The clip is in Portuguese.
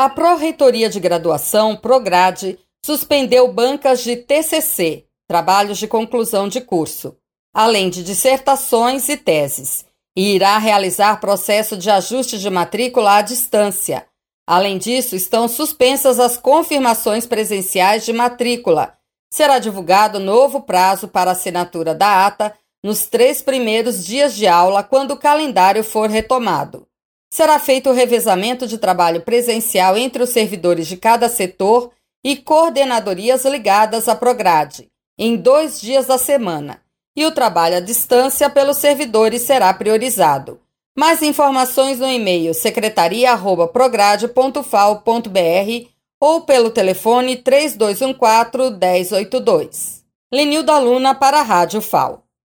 A Pró-Reitoria de Graduação, Prograde, suspendeu bancas de TCC, trabalhos de conclusão de curso, além de dissertações e teses, e irá realizar processo de ajuste de matrícula à distância. Além disso, estão suspensas as confirmações presenciais de matrícula. Será divulgado novo prazo para assinatura da ata nos três primeiros dias de aula, quando o calendário for retomado. Será feito o revezamento de trabalho presencial entre os servidores de cada setor e coordenadorias ligadas à Prograde, em dois dias da semana, e o trabalho à distância pelos servidores será priorizado. Mais informações no e-mail secretaria.prograde.fal.br ou pelo telefone 3214 1082. Lenilda Luna para a Rádio FAO.